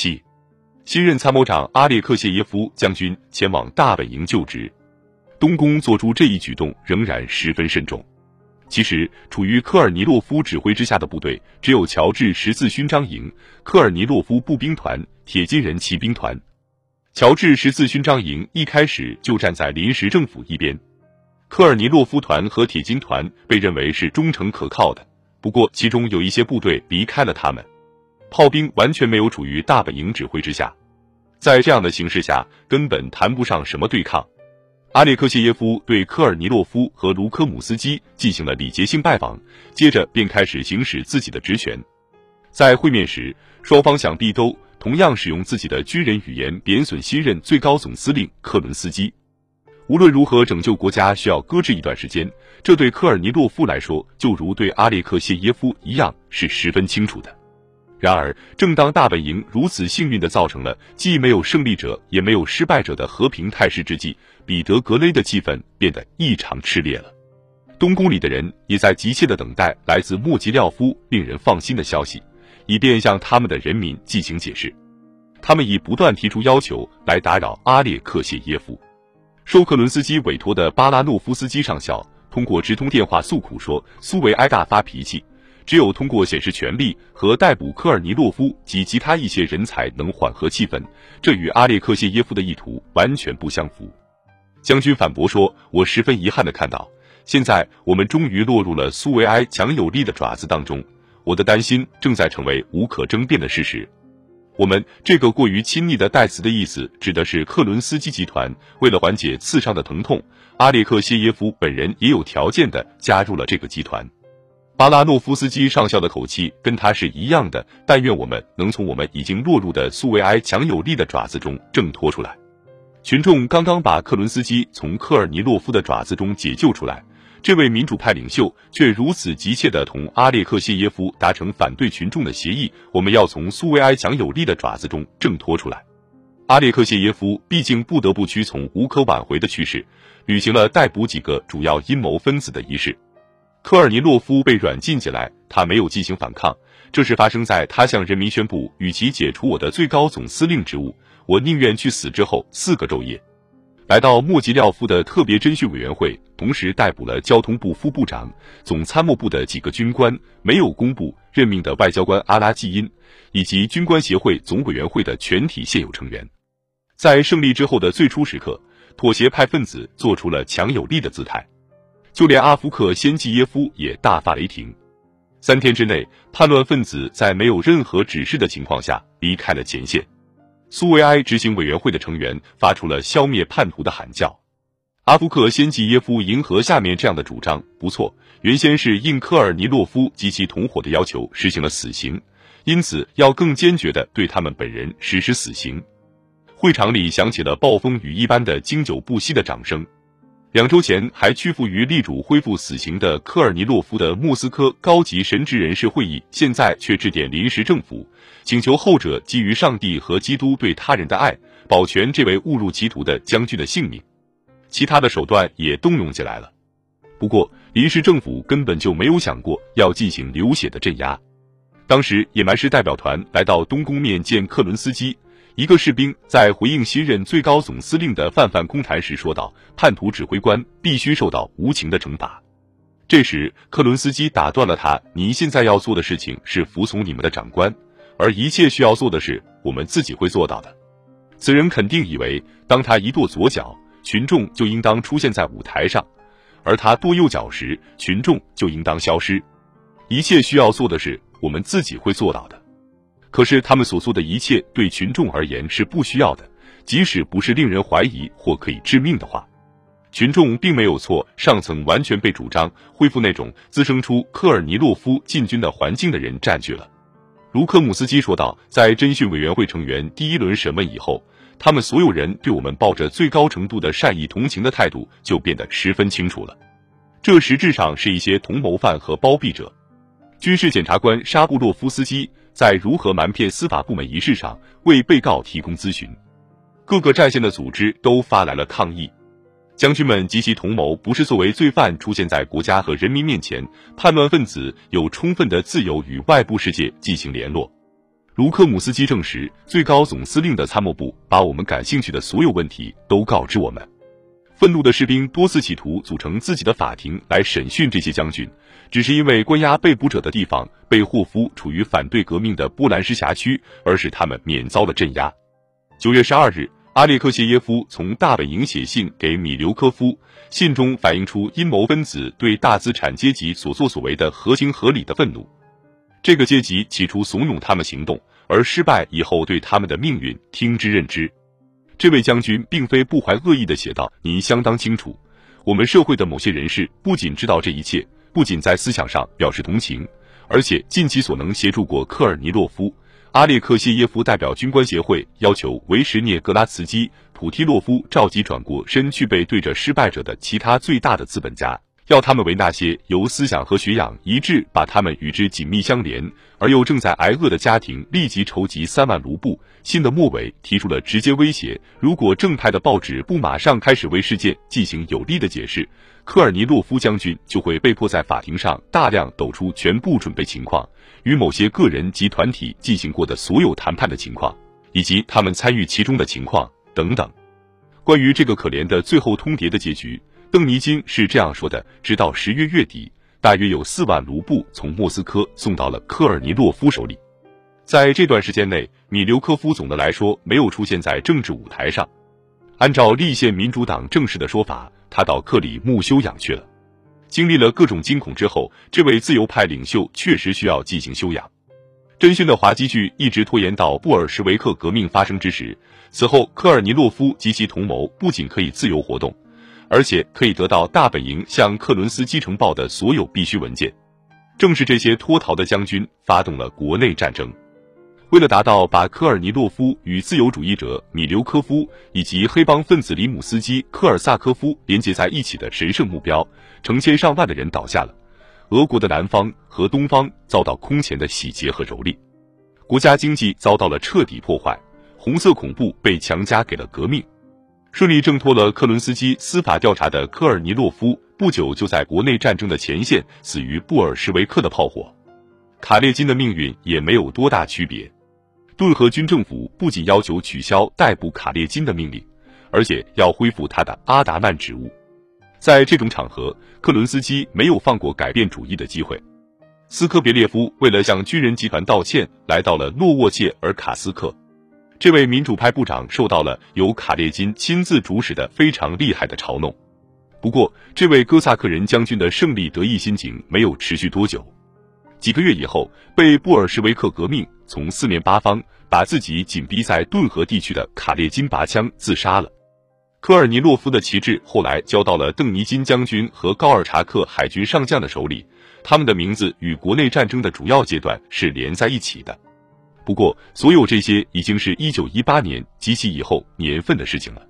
七，新任参谋长阿列克谢耶夫将军前往大本营就职。东宫做出这一举动仍然十分慎重。其实，处于科尔尼洛夫指挥之下的部队只有乔治十字勋章营、科尔尼洛夫步兵团、铁金人骑兵团。乔治十字勋章营一开始就站在临时政府一边，科尔尼洛夫团和铁金团被认为是忠诚可靠的。不过，其中有一些部队离开了他们，炮兵完全没有处于大本营指挥之下，在这样的形势下，根本谈不上什么对抗。阿列克谢耶夫对科尔尼洛夫和卢科姆斯基进行了礼节性拜访，接着便开始行使自己的职权。在会面时，双方想必都同样使用自己的军人语言贬损新任最高总司令克伦斯基。无论如何拯救国家需要搁置一段时间，这对科尔尼洛夫来说，就如对阿列克谢耶夫一样是十分清楚的。然而，正当大本营如此幸运地造成了既没有胜利者也没有失败者的和平态势之际，彼得格雷的气氛变得异常炽烈了。东宫里的人也在急切地等待来自莫吉廖夫令人放心的消息，以便向他们的人民进行解释。他们以不断提出要求来打扰阿列克谢耶夫。受克伦斯基委托的巴拉诺夫斯基上校通过直通电话诉苦说，苏维埃大发脾气。只有通过显示权力和逮捕科尔尼洛夫及其他一些人才能缓和气氛，这与阿列克谢耶夫的意图完全不相符。将军反驳说：“我十分遗憾的看到，现在我们终于落入了苏维埃强有力的爪子当中。我的担心正在成为无可争辩的事实。我们这个过于亲昵的代词的意思，指的是克伦斯基集团为了缓解刺伤的疼痛，阿列克谢耶夫本人也有条件的加入了这个集团。”巴拉诺夫斯基上校的口气跟他是一样的。但愿我们能从我们已经落入的苏维埃强有力的爪子中挣脱出来。群众刚刚把克伦斯基从科尔尼洛夫的爪子中解救出来，这位民主派领袖却如此急切地同阿列克谢耶夫达成反对群众的协议。我们要从苏维埃强有力的爪子中挣脱出来。阿列克谢耶夫毕竟不得不屈从无可挽回的趋势，履行了逮捕几个主要阴谋分子的仪式。科尔尼洛夫被软禁起来，他没有进行反抗。这是发生在他向人民宣布，与其解除我的最高总司令职务，我宁愿去死之后四个昼夜。来到莫吉廖夫的特别侦讯委员会，同时逮捕了交通部副部长、总参谋部的几个军官，没有公布任命的外交官阿拉季因，以及军官协会总委员会的全体现有成员。在胜利之后的最初时刻，妥协派分子做出了强有力的姿态。就连阿夫克先季耶夫也大发雷霆。三天之内，叛乱分子在没有任何指示的情况下离开了前线。苏维埃执行委员会的成员发出了消灭叛徒的喊叫。阿夫克先季耶夫迎合下面这样的主张：不错，原先是应科尔尼洛夫及其同伙的要求实行了死刑，因此要更坚决地对他们本人实施死刑。会场里响起了暴风雨一般的经久不息的掌声。两周前还屈服于力主恢复死刑的科尔尼洛夫的莫斯科高级神职人士会议，现在却致电临时政府，请求后者基于上帝和基督对他人的爱，保全这位误入歧途的将军的性命。其他的手段也动用起来了。不过，临时政府根本就没有想过要进行流血的镇压。当时，野蛮式代表团来到东宫面见克伦斯基。一个士兵在回应新任最高总司令的泛泛空谈时说道：“叛徒指挥官必须受到无情的惩罚。”这时，克伦斯基打断了他：“你现在要做的事情是服从你们的长官，而一切需要做的事，我们自己会做到的。”此人肯定以为，当他一跺左脚，群众就应当出现在舞台上；而他跺右脚时，群众就应当消失。一切需要做的事，我们自己会做到的。可是他们所做的一切对群众而言是不需要的，即使不是令人怀疑或可以致命的话，群众并没有错。上层完全被主张恢复那种滋生出科尔尼洛夫进军的环境的人占据了。卢科姆斯基说道：“在侦讯委员会成员第一轮审问以后，他们所有人对我们抱着最高程度的善意同情的态度就变得十分清楚了。这实质上是一些同谋犯和包庇者。军事检察官沙布洛夫斯基。”在如何瞒骗司法部门一事上为被告提供咨询，各个战线的组织都发来了抗议。将军们及其同谋不是作为罪犯出现在国家和人民面前，叛乱分子有充分的自由与外部世界进行联络。卢克姆斯基证实，最高总司令的参谋部把我们感兴趣的所有问题都告知我们。愤怒的士兵多次企图组成自己的法庭来审讯这些将军，只是因为关押被捕者的地方被霍夫处于反对革命的波兰施辖区，而使他们免遭了镇压。九月十二日，阿列克谢耶夫从大本营写信给米留科夫，信中反映出阴谋分子对大资产阶级所作所为的合情合理的愤怒。这个阶级起初怂恿他们行动，而失败以后对他们的命运听之任之。这位将军并非不怀恶意的写道：“您相当清楚，我们社会的某些人士不仅知道这一切，不仅在思想上表示同情，而且尽其所能协助过科尔尼洛夫。”阿列克谢耶夫代表军官协会要求维什涅格拉茨基普提洛夫召集转过身去背对着失败者的其他最大的资本家。要他们为那些由思想和学养一致把他们与之紧密相连而又正在挨饿的家庭立即筹集三万卢布。信的末尾提出了直接威胁：如果正派的报纸不马上开始为事件进行有力的解释，科尔尼洛夫将军就会被迫在法庭上大量抖出全部准备情况，与某些个人及团体进行过的所有谈判的情况，以及他们参与其中的情况等等。关于这个可怜的最后通牒的结局。邓尼金是这样说的：直到十月月底，大约有四万卢布从莫斯科送到了科尔尼洛夫手里。在这段时间内，米留科夫总的来说没有出现在政治舞台上。按照立宪民主党正式的说法，他到克里木休养去了。经历了各种惊恐之后，这位自由派领袖确实需要进行休养。侦讯的滑稽剧一直拖延到布尔什维克革命发生之时。此后，科尔尼洛夫及其同谋不仅可以自由活动。而且可以得到大本营向克伦斯基呈报的所有必须文件。正是这些脱逃的将军发动了国内战争。为了达到把科尔尼洛夫与自由主义者米留科夫以及黑帮分子里姆斯基科尔萨科夫连接在一起的神圣目标，成千上万的人倒下了。俄国的南方和东方遭到空前的洗劫和蹂躏，国家经济遭到了彻底破坏，红色恐怖被强加给了革命。顺利挣脱了克伦斯基司法调查的科尔尼洛夫，不久就在国内战争的前线死于布尔什维克的炮火。卡列金的命运也没有多大区别。顿河军政府不仅要求取消逮捕卡列金的命令，而且要恢复他的阿达曼职务。在这种场合，克伦斯基没有放过改变主意的机会。斯科别列夫为了向军人集团道歉，来到了诺沃切尔卡斯克。这位民主派部长受到了由卡列金亲自主使的非常厉害的嘲弄。不过，这位哥萨克人将军的胜利得意心情没有持续多久。几个月以后，被布尔什维克革命从四面八方把自己紧逼在顿河地区的卡列金拔枪自杀了。科尔尼洛夫的旗帜后来交到了邓尼金将军和高尔察克海军上将的手里，他们的名字与国内战争的主要阶段是连在一起的。不过，所有这些已经是一九一八年及其以后年份的事情了。